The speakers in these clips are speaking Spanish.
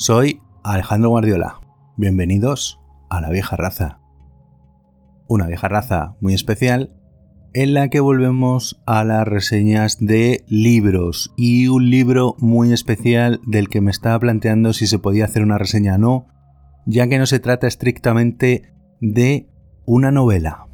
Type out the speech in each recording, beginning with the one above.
Soy Alejandro Guardiola. Bienvenidos a la vieja raza. Una vieja raza muy especial en la que volvemos a las reseñas de libros y un libro muy especial del que me estaba planteando si se podía hacer una reseña o no, ya que no se trata estrictamente de una novela.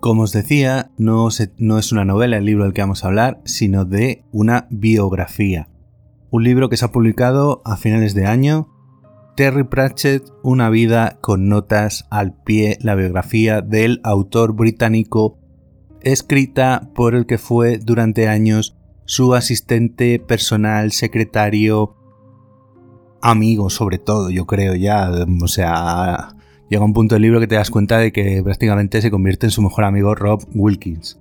Como os decía, no, es una novela el libro del que vamos a hablar, sino de una biografía. Un libro que se ha publicado a finales de año. Terry Pratchett, Una vida con notas al pie, la biografía del autor británico, escrita por el que fue durante años su asistente personal, secretario, amigo sobre todo, yo creo ya, o sea, llega un punto del libro que te das cuenta de que prácticamente se convierte en su mejor amigo Rob Wilkins.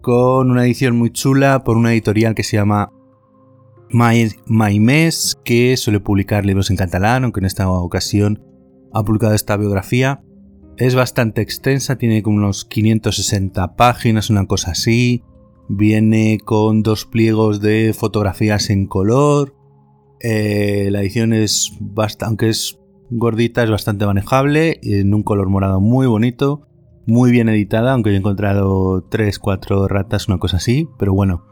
Con una edición muy chula por una editorial que se llama My, Mes, que suele publicar libros en catalán, aunque en esta ocasión ha publicado esta biografía. Es bastante extensa, tiene como unos 560 páginas, una cosa así. Viene con dos pliegos de fotografías en color. Eh, la edición es bastante, aunque es gordita, es bastante manejable, en un color morado muy bonito, muy bien editada, aunque yo he encontrado 3, 4 ratas, una cosa así, pero bueno,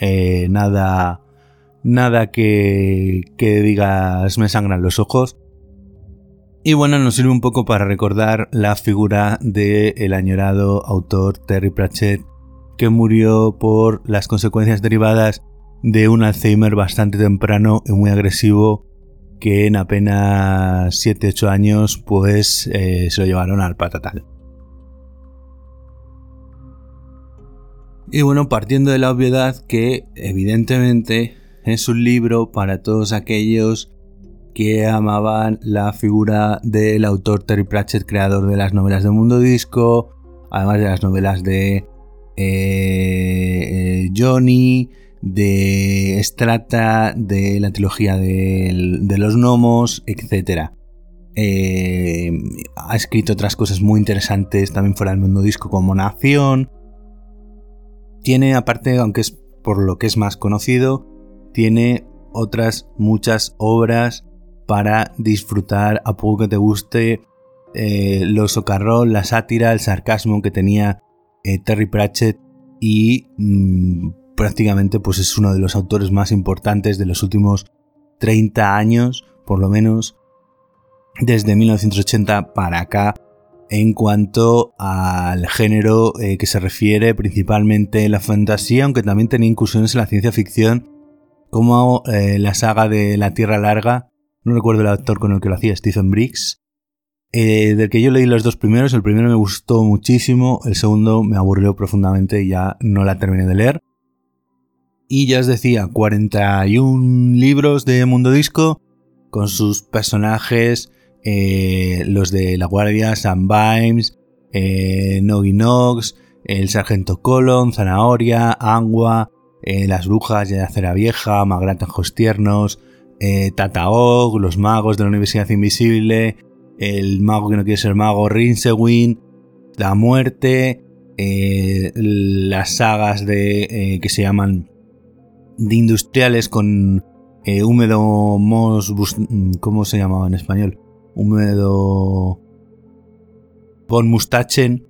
eh, nada, nada que, que digas me sangran los ojos. Y bueno, nos sirve un poco para recordar la figura del añorado autor Terry Pratchett, que murió por las consecuencias derivadas de un Alzheimer bastante temprano y muy agresivo que en apenas 7-8 años pues eh, se lo llevaron al patatal. Y bueno, partiendo de la obviedad que evidentemente es un libro para todos aquellos que amaban la figura del autor Terry Pratchett, creador de las novelas de Mundo Disco, además de las novelas de eh, eh, Johnny, de Strata, de la trilogía de, los gnomos, etc. Eh, ha escrito otras cosas muy interesantes también fuera del mundo disco como Nación. Tiene, aparte, aunque es por lo que es más conocido, tiene otras muchas obras para disfrutar a poco que te guste eh, lo socarrón, la sátira, el sarcasmo que tenía eh, Terry Pratchett y mm, prácticamente pues es uno de los autores más importantes de los últimos 30 años, por lo menos desde 1980 para acá, en cuanto al género eh, que se refiere principalmente la fantasía, aunque también tenía incursiones en la ciencia ficción, como eh, la saga de La Tierra Larga, no recuerdo el autor con el que lo hacía, Stephen Briggs, eh, del que yo leí los dos primeros, el primero me gustó muchísimo, el segundo me aburrió profundamente y ya no la terminé de leer. Y ya os decía, 41 libros de Mundo Disco con sus personajes, eh, los de la Guardia, Sam Bimes, eh, Nox, el Sargento Colon, Zanahoria, Angua, eh, las Brujas de Acera Vieja, Magratajos Tiernos, eh, Tataog, los magos de la Universidad Invisible, el mago que no quiere ser mago, Rinsewin, la muerte, las sagas de que se llaman de industriales con eh, húmedo mos... ¿Cómo se llamaba en español? Húmedo... Von Mustachen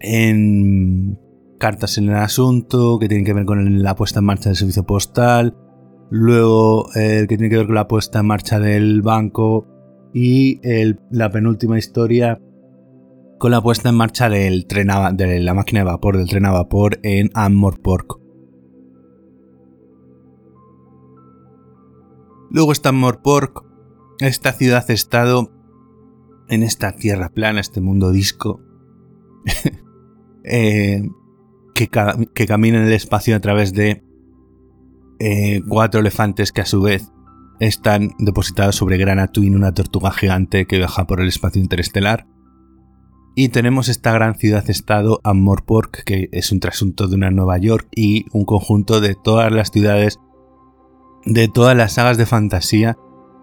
en cartas en el asunto, que tienen que ver con la puesta en marcha del servicio postal, luego el que tiene que ver con la puesta en marcha del banco y la penúltima historia con la puesta en marcha del tren de la máquina de vapor, del tren a vapor en Ammorpork. Luego está Morpork, esta ciudad-estado en esta tierra plana, este mundo disco, eh, que, camina en el espacio a través de eh, cuatro elefantes que a su vez están depositados sobre Grana Twin, una tortuga gigante que viaja por el espacio interestelar. Y tenemos esta gran ciudad-estado, Ammorpork, que es un trasunto de una Nueva York y un conjunto de todas las ciudades de todas las sagas de fantasía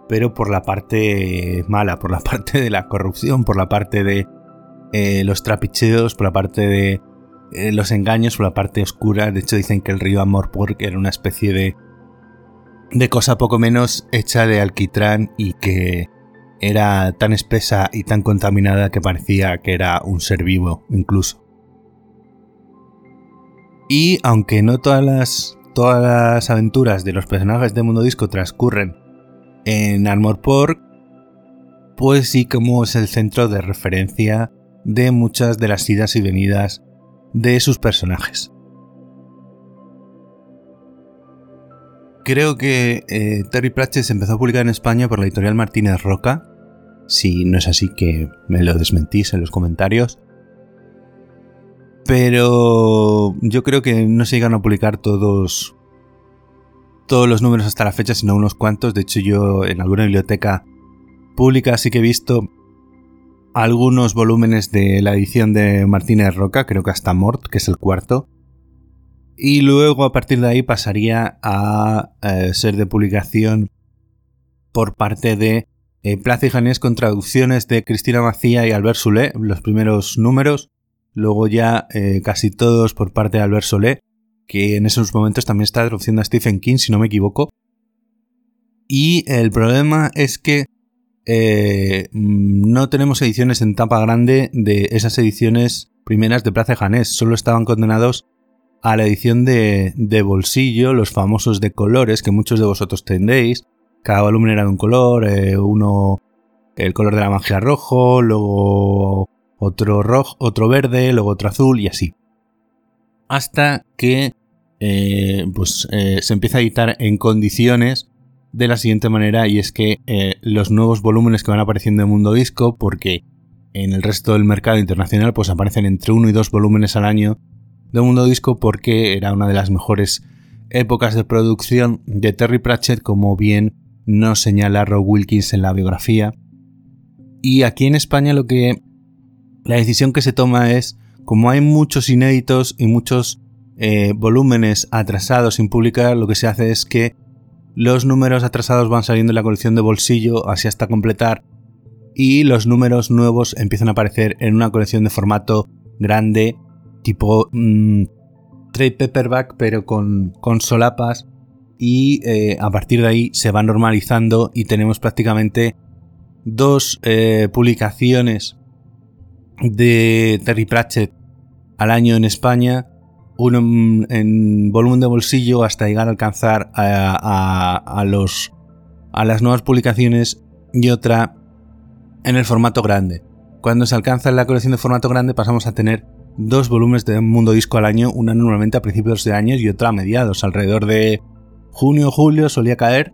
pero por la parte mala, por la parte de la corrupción, por la parte de eh, los trapicheos, por la parte de eh, los engaños, por la parte oscura. De hecho, dicen que el río Amorpork era una especie de, de cosa poco menos hecha de alquitrán y que era tan espesa y tan contaminada que parecía que era un ser vivo, incluso. Y aunque no todas las, todas las aventuras de los personajes de Mundo Disco transcurren en Armor Pork, pues sí como es el centro de referencia de muchas de las idas y venidas de sus personajes. Creo que eh, Terry Pratchett se empezó a publicar en España por la editorial Martínez Roca. Si no es así, que me lo desmentís en los comentarios. Pero yo creo que no se llegan a publicar todos todos los números hasta la fecha, sino unos cuantos. De hecho, yo en alguna biblioteca pública sí que he visto algunos volúmenes de la edición de Martínez Roca, creo que hasta Mort, que es el cuarto. Y luego a partir de ahí pasaría a eh, ser de publicación por parte de eh, Plaza y Janés con traducciones de Cristina Macía y Albert Soule, los primeros números luego ya eh, casi todos por parte de Albert Solé, que en esos momentos también está traduciendo a Stephen King, si no me equivoco. Y el problema es que eh, no tenemos ediciones en tapa grande de esas ediciones primeras de Plaza Janés, solo estaban condenados a la edición de, bolsillo, los famosos de colores que muchos de vosotros tendréis. Cada volumen era de un color, eh, uno el color de la magia rojo, luego otro rojo, otro verde, luego otro azul y así. Hasta que eh, pues, eh, se empieza a editar en condiciones de la siguiente manera y es que eh, los nuevos volúmenes que van apareciendo en Mundo Disco, porque en el resto del mercado internacional pues aparecen entre uno y dos volúmenes al año de Mundo Disco porque era una de las mejores épocas de producción de Terry Pratchett como bien nos señala Rob Wilkins en la biografía. Y aquí en España lo que la decisión que se toma es, como hay muchos inéditos y muchos eh, volúmenes atrasados sin publicar, lo que se hace es que los números atrasados van saliendo en la colección de bolsillo, así hasta completar, y los números nuevos empiezan a aparecer en una colección de formato grande, tipo mm, trade paperback, pero con, con solapas, y eh, a partir de ahí se va normalizando y tenemos prácticamente dos eh, publicaciones de Terry Pratchett al año en España, uno en, volumen de bolsillo hasta llegar a alcanzar a, los, a las nuevas publicaciones y otra en el formato grande. Cuando se alcanza la colección de formato grande pasamos a tener dos volúmenes de Mundo Disco al año, una normalmente a principios de año y otra a mediados, alrededor de junio o julio solía caer.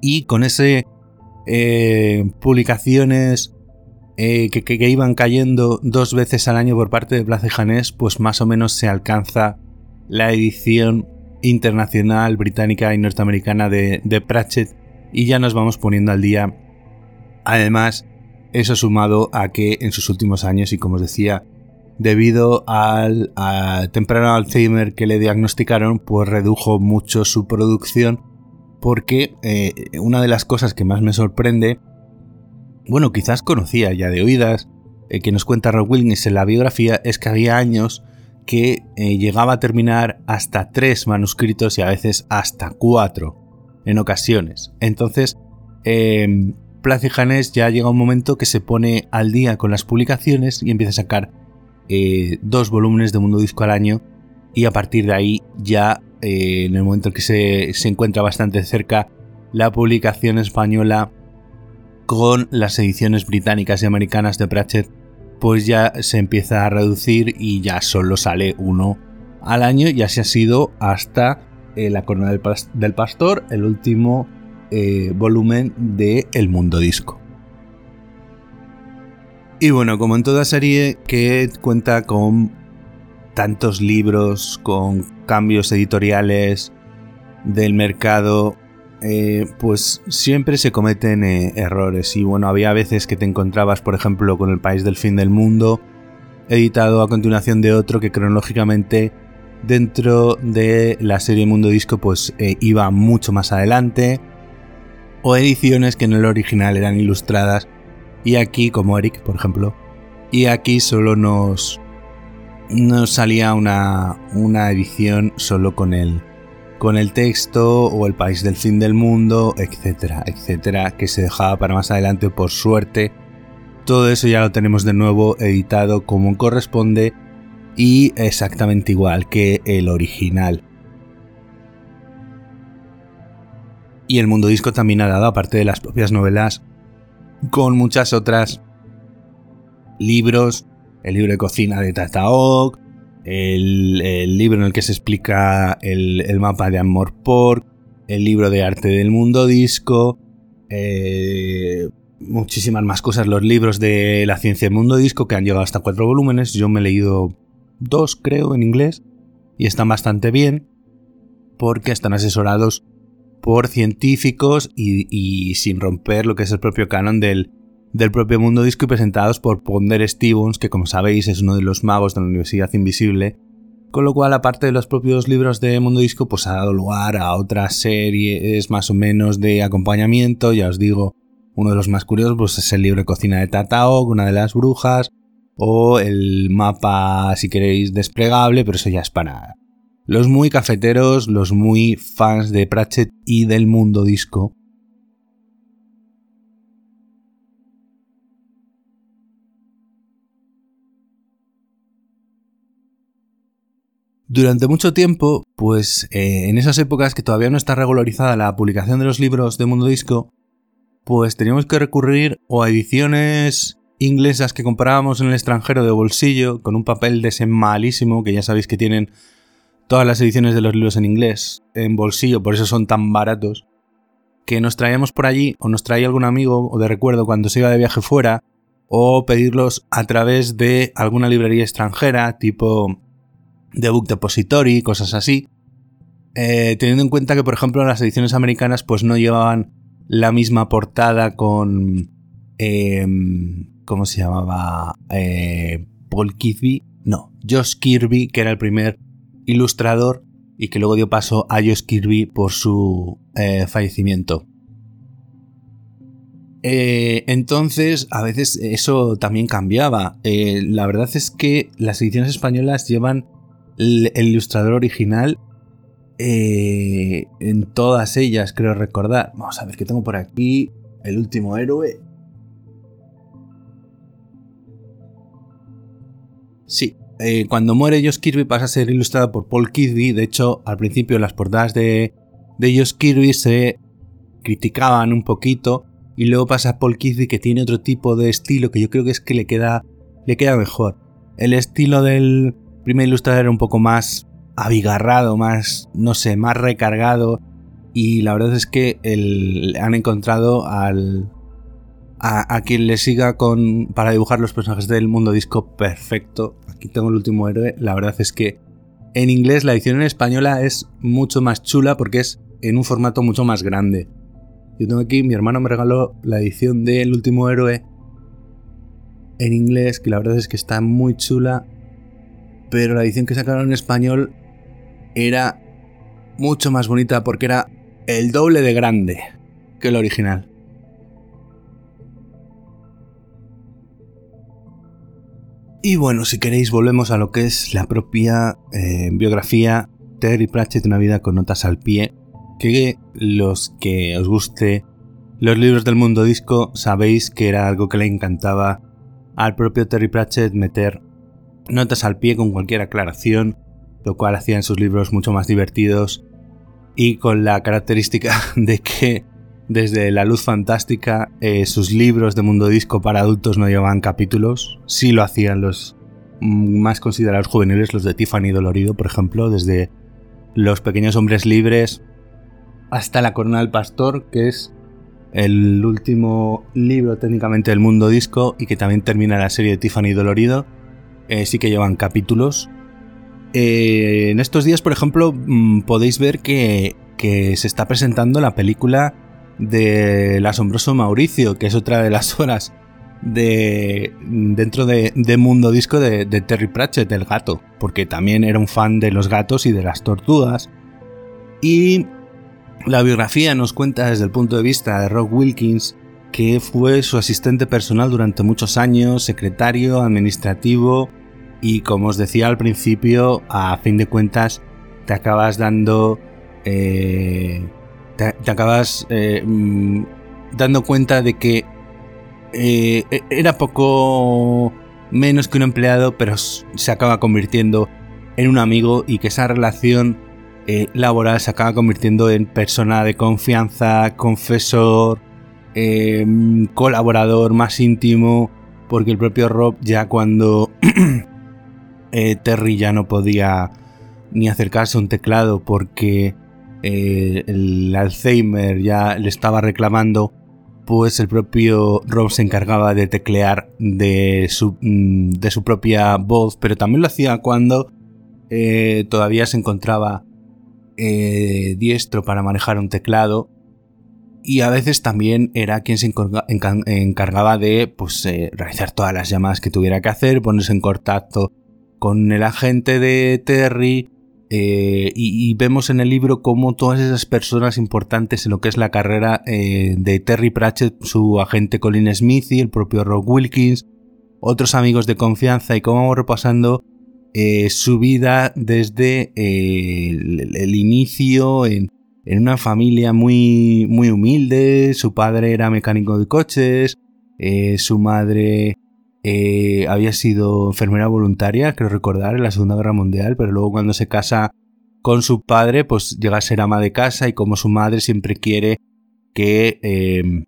Y con ese eh, publicaciones eh, que, iban cayendo dos veces al año por parte de Plaza y Janés, pues más o menos se alcanza la edición internacional británica y norteamericana de, Pratchett y ya nos vamos poniendo al día. Además, eso sumado a que en sus últimos años, y como os decía, debido al temprano Alzheimer que le diagnosticaron, pues redujo mucho su producción porque eh, una de las cosas que más me sorprende bueno, quizás conocía ya de oídas, eh, que nos cuenta Rob Wilkins en la biografía, es que había años que eh, llegaba a terminar hasta tres manuscritos y a veces hasta cuatro en ocasiones. Entonces, eh, Plaza Janés ya llega un momento que se pone al día con las publicaciones y empieza a sacar eh, dos volúmenes de Mundo Disco al año y a partir de ahí ya en el momento en que se, se encuentra bastante cerca la publicación española con las ediciones británicas y americanas de Pratchett, pues ya se empieza a reducir y ya solo sale uno al año y así ha sido hasta eh, La Corona del, Pastor, el último eh, volumen de El Mundo Disco. Y bueno, como en toda serie que cuenta con tantos libros, con cambios editoriales del mercado, eh, pues siempre se cometen eh, errores. Y bueno, había veces que te encontrabas, por ejemplo, con El País del Fin del Mundo, editado a continuación de otro que cronológicamente dentro de la serie Mundo Disco pues eh, iba mucho más adelante. o ediciones que en el original eran ilustradas y aquí, como Eric, por ejemplo, y aquí solo nos, nos salía una, una edición solo con el, con el texto o el país del fin del mundo, etcétera, etcétera, que se dejaba para más adelante por suerte. Todo eso ya lo tenemos de nuevo editado como corresponde y exactamente igual que el original. Y el mundo disco también ha dado, aparte de las propias novelas, con muchas otras libros, el libro de cocina de Tataok, el, libro en el que se explica el, mapa de Amor Pork, el libro de arte del mundo disco, eh, muchísimas más cosas, los libros de la ciencia del mundo disco que han llegado hasta cuatro volúmenes, yo me he leído dos creo en inglés y están bastante bien porque están asesorados por científicos y, sin romper lo que es el propio canon del, del propio mundo disco y presentados por Ponder Stevens, que como sabéis es uno de los magos de la Universidad Invisible, con lo cual aparte de los propios libros de mundo disco, pues ha dado lugar a otras series más o menos de acompañamiento, ya os digo, uno de los más curiosos pues es el libro de cocina de Tatao, una de las brujas, o el mapa, si queréis, desplegable, pero eso ya es para los muy cafeteros, los muy fans de Pratchett y del mundo disco. Durante mucho tiempo, pues eh, en esas épocas que todavía no está regularizada la publicación de los libros de Mundo Disco, pues teníamos que recurrir o a ediciones inglesas que comprábamos en el extranjero de bolsillo, con un papel de ese malísimo, que ya sabéis que tienen todas las ediciones de los libros en inglés en bolsillo, por eso son tan baratos, que nos traíamos por allí o nos traía algún amigo o de recuerdo cuando se iba de viaje fuera, o pedirlos a través de alguna librería extranjera, tipo The Book Depository, cosas así. Eh, teniendo en cuenta que, por ejemplo, las ediciones americanas pues no llevaban la misma portada con... Em, ¿Cómo se llamaba? Eh, Paul Kirby. No, Josh Kirby, que era el primer ilustrador y que luego dio paso a Josh Kirby por su eh, fallecimiento. Eh, entonces, a veces eso también cambiaba. La verdad es que las ediciones españolas llevan el, ilustrador original en todas ellas, creo recordar. Vamos a ver qué tengo por aquí. El último héroe. Sí, eh, cuando muere Josh Kirby pasa a ser ilustrado por Paul Kirby. De hecho, al principio las portadas de, de Josh Kirby se criticaban un poquito. Y luego pasa a Paul Kirby que tiene otro tipo de estilo que yo creo que es que le queda, le queda mejor. El estilo del primer ilustrador era un poco más abigarrado, más, no sé, más recargado. Y la verdad es que han encontrado al, a, quien le siga con para dibujar los personajes del mundo disco perfecto. Aquí tengo el último héroe. La verdad es que en inglés la edición en española es mucho más chula porque es en un formato mucho más grande. Yo tengo aquí, mi hermano me regaló la edición del último héroe en inglés, que la verdad es que está muy chula. Pero la edición que sacaron en español era mucho más bonita porque era el doble de grande que el original. Y bueno, si queréis volvemos a lo que es la propia eh, biografía Terry Pratchett, una vida con notas al pie, que los que os guste los libros del mundo disco sabéis que era algo que le encantaba al propio Terry Pratchett meter notas al pie con cualquier aclaración, lo cual hacía en sus libros mucho más divertidos y con la característica de que desde La Luz Fantástica, eh, sus libros de mundo disco para adultos no llevaban capítulos, sí lo hacían los más considerados juveniles, los de Tiffany Dolorido, por ejemplo, desde Los Pequeños Hombres Libres hasta La Corona del Pastor, que es el último libro técnicamente del mundo disco y que también termina la serie de Tiffany Dolorido, eh, sí que llevan capítulos. Eh, en estos días, por ejemplo, mm, podéis ver que, se está presentando la película del asombroso Mauricio, que es otra de las horas de dentro de, Mundo Disco de, Terry Pratchett, el gato, porque también era un fan de los gatos y de las tortugas. Y La biografía nos cuenta desde el punto de vista de Rob Wilkins que fue su asistente personal durante muchos años, secretario, administrativo y como os decía al principio, a fin de cuentas te acabas dando... Eh, te, acabas eh, mm, dando cuenta de que eh, era poco menos que un empleado, pero se acaba convirtiendo en un amigo y que esa relación laboral se acaba convirtiendo en persona de confianza, confesor, Em, colaborador más íntimo, porque el propio Rob ya cuando eh, Terry ya no podía ni acercarse a un teclado porque eh, el Alzheimer ya le estaba reclamando, pues el propio Rob se encargaba de teclear de su, mm, de su propia voz, pero también lo hacía cuando eh, todavía se encontraba diestro para manejar un teclado y a veces también era quien se encargaba de pues, eh, realizar todas las llamadas que tuviera que hacer, ponerse en contacto con el agente de Terry. Eh, y, vemos en el libro cómo todas esas personas importantes en lo que es la carrera eh, de Terry Pratchett, su agente Colin Smith y el propio Rob Wilkins, otros amigos de confianza y cómo vamos repasando su vida desde el, el, inicio en, en una familia muy, muy humilde, su padre era mecánico de coches, eh, su madre eh, había sido enfermera voluntaria, creo recordar, en la Segunda Guerra Mundial, pero luego cuando se casa con su padre, pues llega a ser ama de casa y como su madre siempre quiere que em,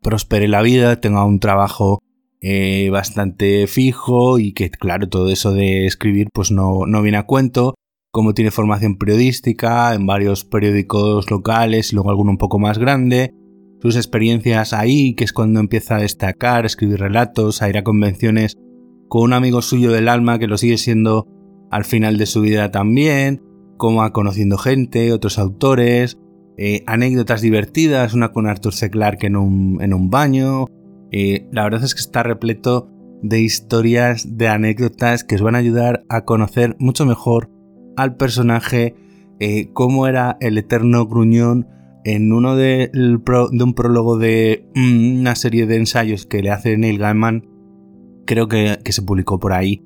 prospere la vida, tenga un trabajo eh, bastante fijo y que claro, todo eso de escribir pues no, no viene a cuento como tiene formación periodística en varios periódicos locales y luego alguno un poco más grande, sus experiencias ahí, que es cuando empieza a destacar, escribir relatos, a ir a convenciones con un amigo suyo del alma que lo sigue siendo al final de su vida también, como va conociendo gente, otros autores, eh, anécdotas divertidas, una con Arthur C. Clarke en un, en un baño. Eh, la verdad es que está repleto de historias, de anécdotas que os van a ayudar a conocer mucho mejor al personaje, eh, cómo era el eterno gruñón en uno de, un prólogo de mm, una serie de ensayos que le hace Neil Gaiman, creo que, se publicó por ahí,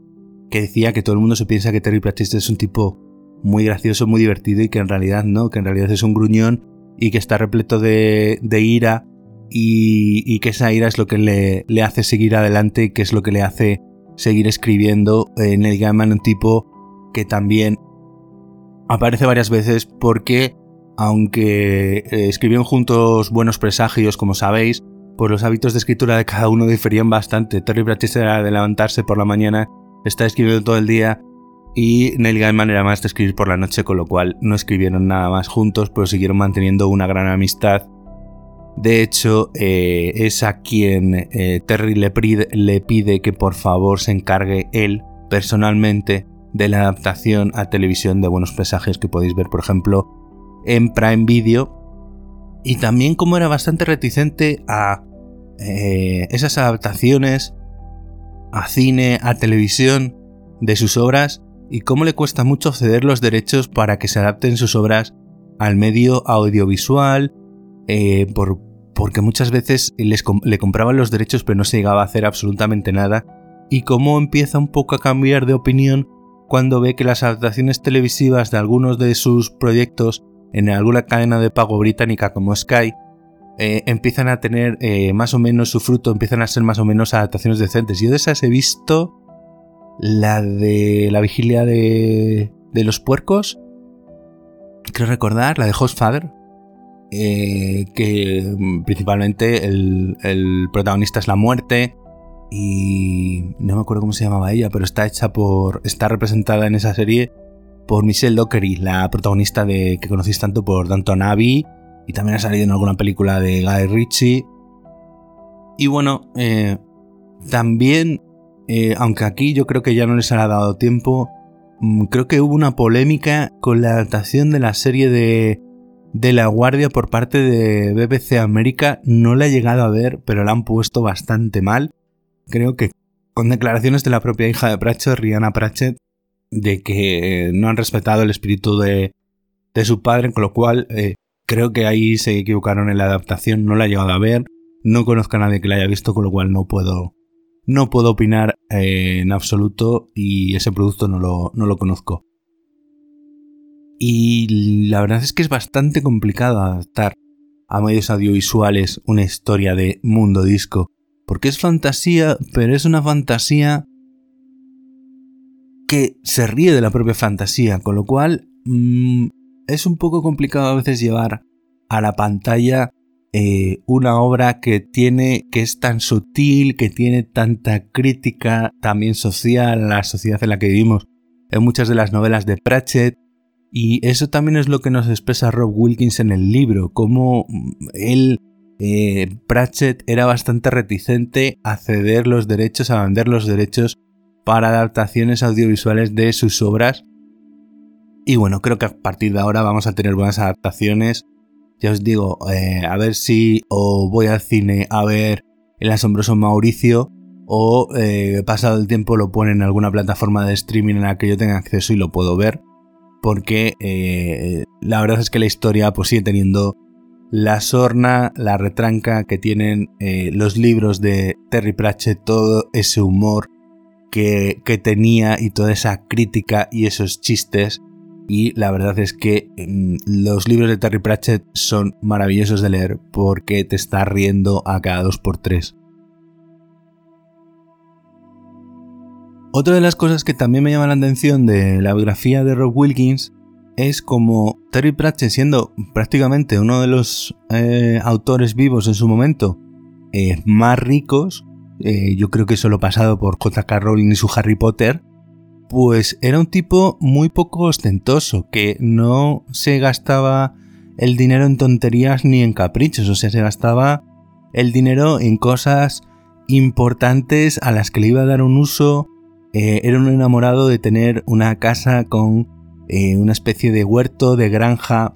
que decía que todo el mundo se piensa que Terry Pratchett es un tipo muy gracioso, muy divertido y que en realidad no, que en realidad es un gruñón y que está repleto de, ira y, que esa ira es lo que le, hace seguir adelante que es lo que le hace seguir escribiendo. Eh, Neil Gaiman, un tipo que también aparece varias veces porque, aunque eh, escribieron juntos Buenos Presagios, como sabéis, pues los hábitos de escritura de cada uno diferían bastante. Terry Pratchett era de levantarse por la mañana, está escribiendo todo el día, y Neil Gaiman era más de escribir por la noche, con lo cual no escribieron nada más juntos, pero siguieron manteniendo una gran amistad. De hecho, eh, es a quien eh, Terry le le pide que por favor se encargue él personalmente de la adaptación a televisión de Buenos Presagios que podéis ver, por ejemplo, en Prime Video. Y también como era bastante reticente a eh, esas adaptaciones a cine, a televisión de sus obras y cómo le cuesta mucho ceder los derechos para que se adapten sus obras al medio audiovisual, eh, por, porque muchas veces les, le compraban los derechos pero no se llegaba a hacer absolutamente nada, y cómo empieza un poco a cambiar de opinión cuando ve que las adaptaciones televisivas de algunos de sus proyectos en alguna cadena de pago británica como Sky eh, empiezan a tener eh, más o menos su fruto, empiezan a ser más o menos adaptaciones decentes. Yo de esas he visto la de la vigilia de, de los puercos, creo recordar, la de Hostfather, eh, que principalmente el, el protagonista es la muerte, y no me acuerdo cómo se llamaba ella, pero está hecha por. está representada en esa serie por Michelle Dockery, la protagonista de que conocéis tanto por Danton Abbey y también ha salido en alguna película de Guy Ritchie. Y bueno, eh, también, eh, aunque aquí yo creo que ya no les ha dado tiempo, mm, creo que hubo una polémica con la adaptación de la serie de, de La Guardia por parte de BBC América. No la he llegado a ver, pero la han puesto bastante mal creo que con declaraciones de la propia hija de Pratchett, Rihanna Pratchett, de que no han respetado el espíritu de, su padre, con lo cual eh, creo que ahí se equivocaron en la adaptación, no la he llegado a ver, no conozco a nadie que la haya visto, con lo cual no puedo, no puedo opinar eh, en absoluto y ese producto no lo, no lo conozco. Y la verdad es que es bastante complicado adaptar a medios audiovisuales una historia de mundo disco. Porque es fantasía, pero es una fantasía que se ríe de la propia fantasía, con lo cual mm, es un poco complicado a veces llevar a la pantalla eh, una obra que tiene, que es tan sutil, que tiene tanta crítica también social a la sociedad en la que vivimos. En muchas de las novelas de Pratchett, y eso también es lo que nos expresa Rob Wilkins en el libro, cómo él, eh, Pratchett, era bastante reticente a ceder los derechos, a vender los derechos para adaptaciones audiovisuales de sus obras. Y bueno, creo que a partir de ahora vamos a tener buenas adaptaciones. Ya os digo, eh, a ver si o voy al cine a ver El asombroso Mauricio o eh, pasado el tiempo lo ponen en alguna plataforma de streaming en la que yo tenga acceso y lo puedo ver porque la verdad es que la historia pues sigue teniendo la sorna, la retranca que tienen eh, los libros de Terry Pratchett, todo ese humor que, tenía y toda esa crítica y esos chistes. Y la verdad es que mm, los libros de Terry Pratchett son maravillosos de leer porque te está riendo a cada dos por tres. Otra de las cosas que también me llama la atención de la biografía de Rob Wilkins es como Terry Pratchett siendo prácticamente uno de los eh, autores vivos en su momento eh, más ricos, eh, yo creo que solo pasado por J.K. Rowling y su Harry Potter, pues era un tipo muy poco ostentoso, que no se gastaba el dinero en tonterías ni en caprichos, o sea, se gastaba el dinero en cosas importantes a las que le iba a dar un uso era un enamorado de tener una casa con eh, una especie de huerto, de granja,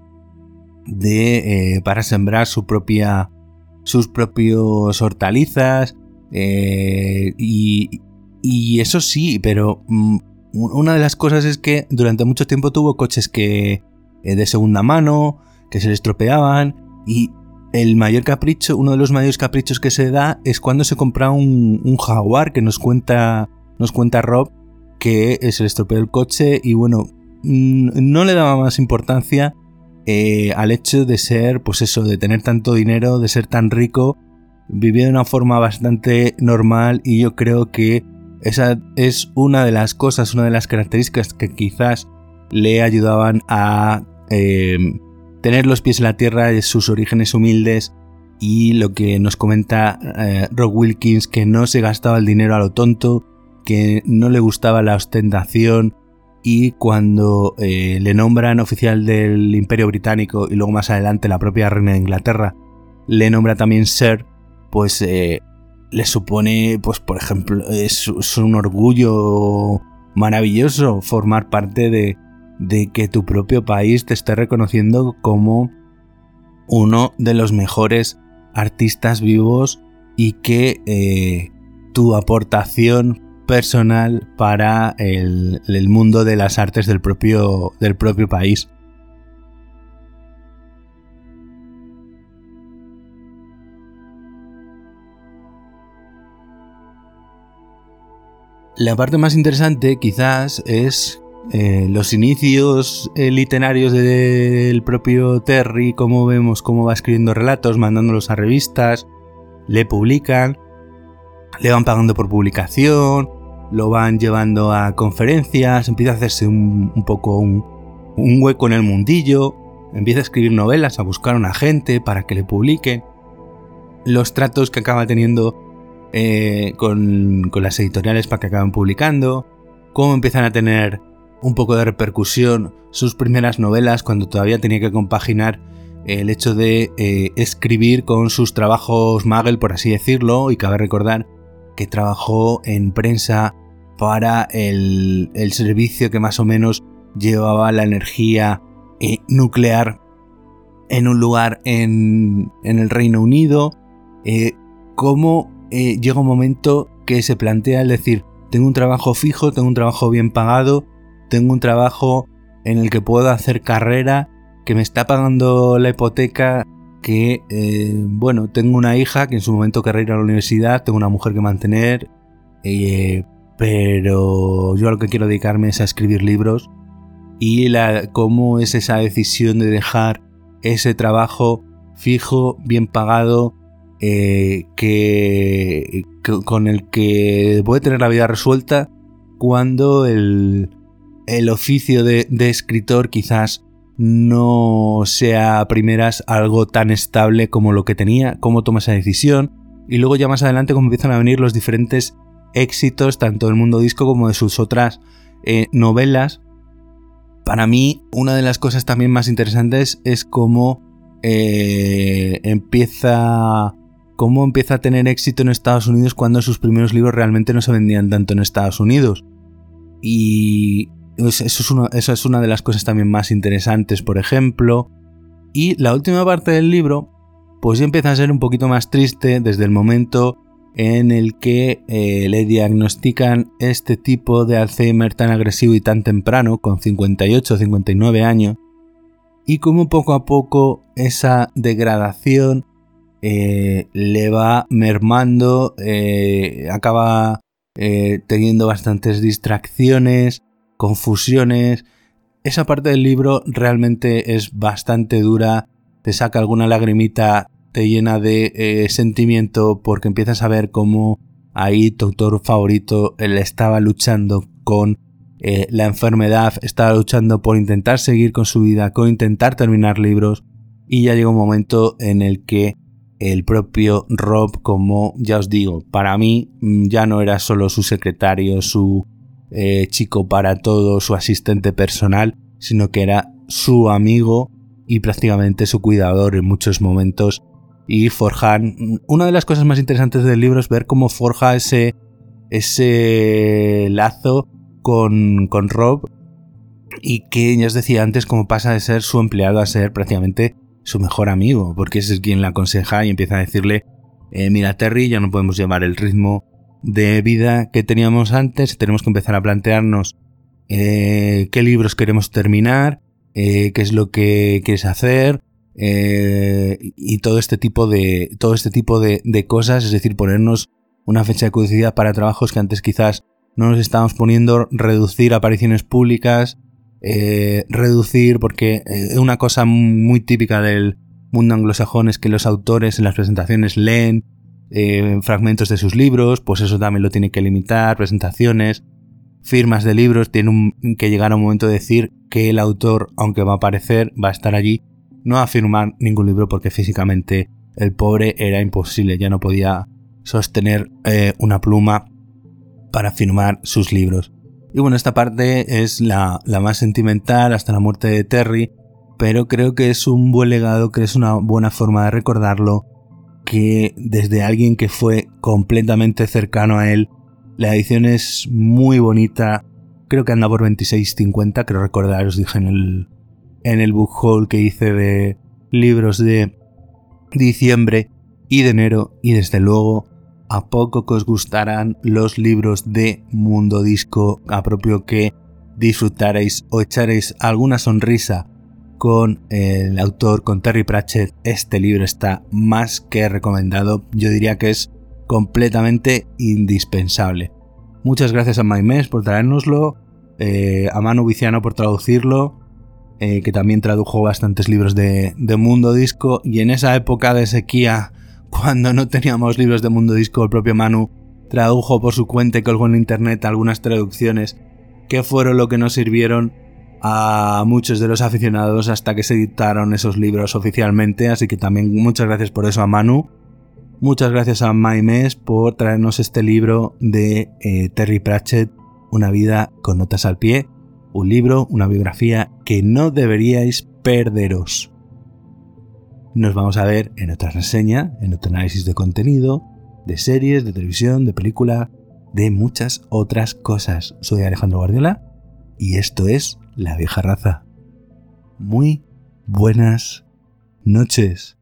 de, eh, para sembrar su propia, sus propios hortalizas. Y, y, eso sí, pero mm, una de las cosas es que durante mucho tiempo tuvo coches que de segunda mano, que se le estropeaban y el mayor capricho, uno de los mayores caprichos que se da es cuando se compra un, un jaguar que nos cuenta nos cuenta Rob que se le estropeó el coche y bueno, no le daba más importancia eh, al hecho de ser, pues eso, de tener tanto dinero, de ser tan rico, vivía de una forma bastante normal y yo creo que esa es una de las cosas, una de las características que quizás le ayudaban a eh, tener los pies en la tierra de sus orígenes humildes y lo que nos comenta eh, Rob Wilkins, que no se gastaba el dinero a lo tonto, que no le gustaba la ostentación y cuando eh, le nombran oficial del Imperio Británico y luego más adelante la propia reina de Inglaterra le nombra también Sir, pues eh, le supone, pues por ejemplo, es, un orgullo maravilloso formar parte de, de, que tu propio país te esté reconociendo como uno de los mejores artistas vivos y que eh, tu aportación personal para el, mundo de las artes del propio, del propio país. La parte más interesante quizás es eh, los inicios eh, literarios del propio Terry, cómo vemos cómo va escribiendo relatos, mandándolos a revistas, le publican, le van pagando por publicación, lo van llevando a conferencias, empieza a hacerse un, poco un, hueco en el mundillo, empieza a escribir novelas, a buscar a una gente para que le publiquen. Los tratos que acaba teniendo eh, con, las editoriales para que acaben publicando, cómo empiezan a tener un poco de repercusión sus primeras novelas cuando todavía tenía que compaginar el hecho de eh, escribir con sus trabajos Magel, por así decirlo, y cabe recordar que trabajó en prensa para el, servicio que más o menos llevaba la energía eh, nuclear en un lugar en, el Reino Unido, eh, cómo eh, llega un momento que se plantea el decir, tengo un trabajo fijo, tengo un trabajo bien pagado, tengo un trabajo en el que puedo hacer carrera que me está pagando la hipoteca, que, eh, bueno, tengo una hija que en su momento querrá ir a la universidad, tengo una mujer que mantener, pero yo a lo que quiero dedicarme es a escribir libros y la, cómo es esa decisión de dejar ese trabajo fijo, bien pagado, eh, que, con el que puede tener la vida resuelta cuando el, el oficio de, de, escritor quizás no sea a primeras algo tan estable como lo que tenía, cómo toma esa decisión. Y luego ya más adelante como empiezan a venir los diferentes éxitos tanto del mundo disco como de sus otras eh, novelas. Para mí una de las cosas también más interesantes es cómo eh, empieza cómo empieza a tener éxito en Estados Unidos cuando sus primeros libros realmente no se vendían tanto en Estados Unidos. Y eso es, una, eso es una de las cosas también más interesantes, por ejemplo. Y la última parte del libro, pues ya empieza a ser un poquito más triste desde el momento en el que eh, le diagnostican este tipo de Alzheimer tan agresivo y tan temprano, con 58 o 59 años, y como poco a poco esa degradación eh, le va mermando, eh, acaba teniendo bastantes distracciones, confusiones. Esa parte del libro realmente es bastante dura, te saca alguna lagrimita te llena de eh, sentimiento porque empiezas a ver cómo ahí tu autor favorito él estaba luchando con eh, la enfermedad, estaba luchando por intentar seguir con su vida, con intentar terminar libros y ya llegó un momento en el que el propio Rob, como ya os digo, para mí mm, ya no era solo su secretario, su eh, chico para todo, su asistente personal, sino que era su amigo y prácticamente su cuidador en muchos momentos y forjan. Una de las cosas más interesantes del libro es ver cómo forja ese, ese lazo con, con Rob y que ya os decía antes cómo pasa de ser su empleado a ser prácticamente su mejor amigo, porque ese es quien le aconseja y empieza a decirle, eh, mira Terry, ya no podemos llevar el ritmo de vida que teníamos antes, tenemos que empezar a plantearnos eh, qué libros queremos terminar, eh, qué es lo que quieres hacer, eh, y todo este tipo de todo este tipo de, cosas, es decir, ponernos una fecha de caducidad para trabajos que antes quizás no nos estábamos poniendo, reducir apariciones públicas, eh, reducir, porque eh, una cosa muy típica del mundo anglosajón es que los autores en las presentaciones leen fragmentos de sus libros, pues eso también lo tiene que limitar, presentaciones, firmas de libros, tiene que llegar a un momento de decir que el autor, aunque va a aparecer, va a estar allí no a firmar ningún libro porque físicamente el pobre era imposible, ya no podía sostener eh, una pluma para firmar sus libros. Y bueno, esta parte es la, más sentimental hasta la muerte de Terry, pero creo que es un buen legado, que es una buena forma de recordarlo, que desde alguien que fue completamente cercano a él, la edición es muy bonita, creo que anda por 26.50, creo recordar, os dije en el, en el book haul que hice de libros de diciembre y de enero y desde luego a poco que os gustarán los libros de Mundo Disco, a propio que disfrutaréis o echaréis alguna sonrisa con el autor, con Terry Pratchett, este libro está más que recomendado. Yo diría que es completamente indispensable. Muchas gracias a Maimes por traérnoslo, eh, a Manu Viciano por traducirlo eh, que también tradujo bastantes libros de, Mundo Disco, y en esa época de sequía, cuando no teníamos libros de Mundo Disco, el propio Manu tradujo por su cuenta y colgó en internet algunas traducciones que fueron lo que nos sirvieron a muchos de los aficionados hasta que se editaron esos libros oficialmente, así que también muchas gracias por eso a Manu. Muchas gracias a Maimes por traernos este libro de eh, Terry Pratchett, Una vida con notas al pie un libro, una biografía que no deberíais perderos. Nos vamos a ver en otra reseña, en otro análisis de contenido, de series, de televisión, de película, de muchas otras cosas. Soy Alejandro Guardiola y esto es La vieja raza. Muy buenas noches.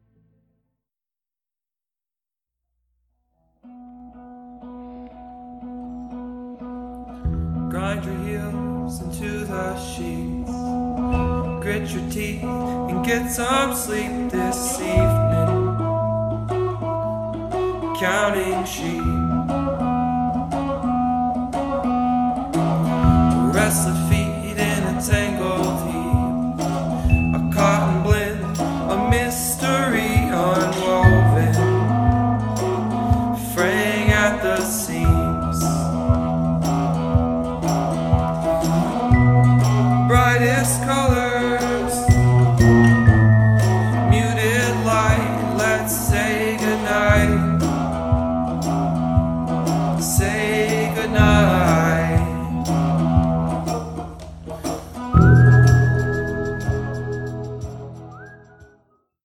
into the sheets. Grit your teeth and get some sleep this evening. Counting sheep. Restless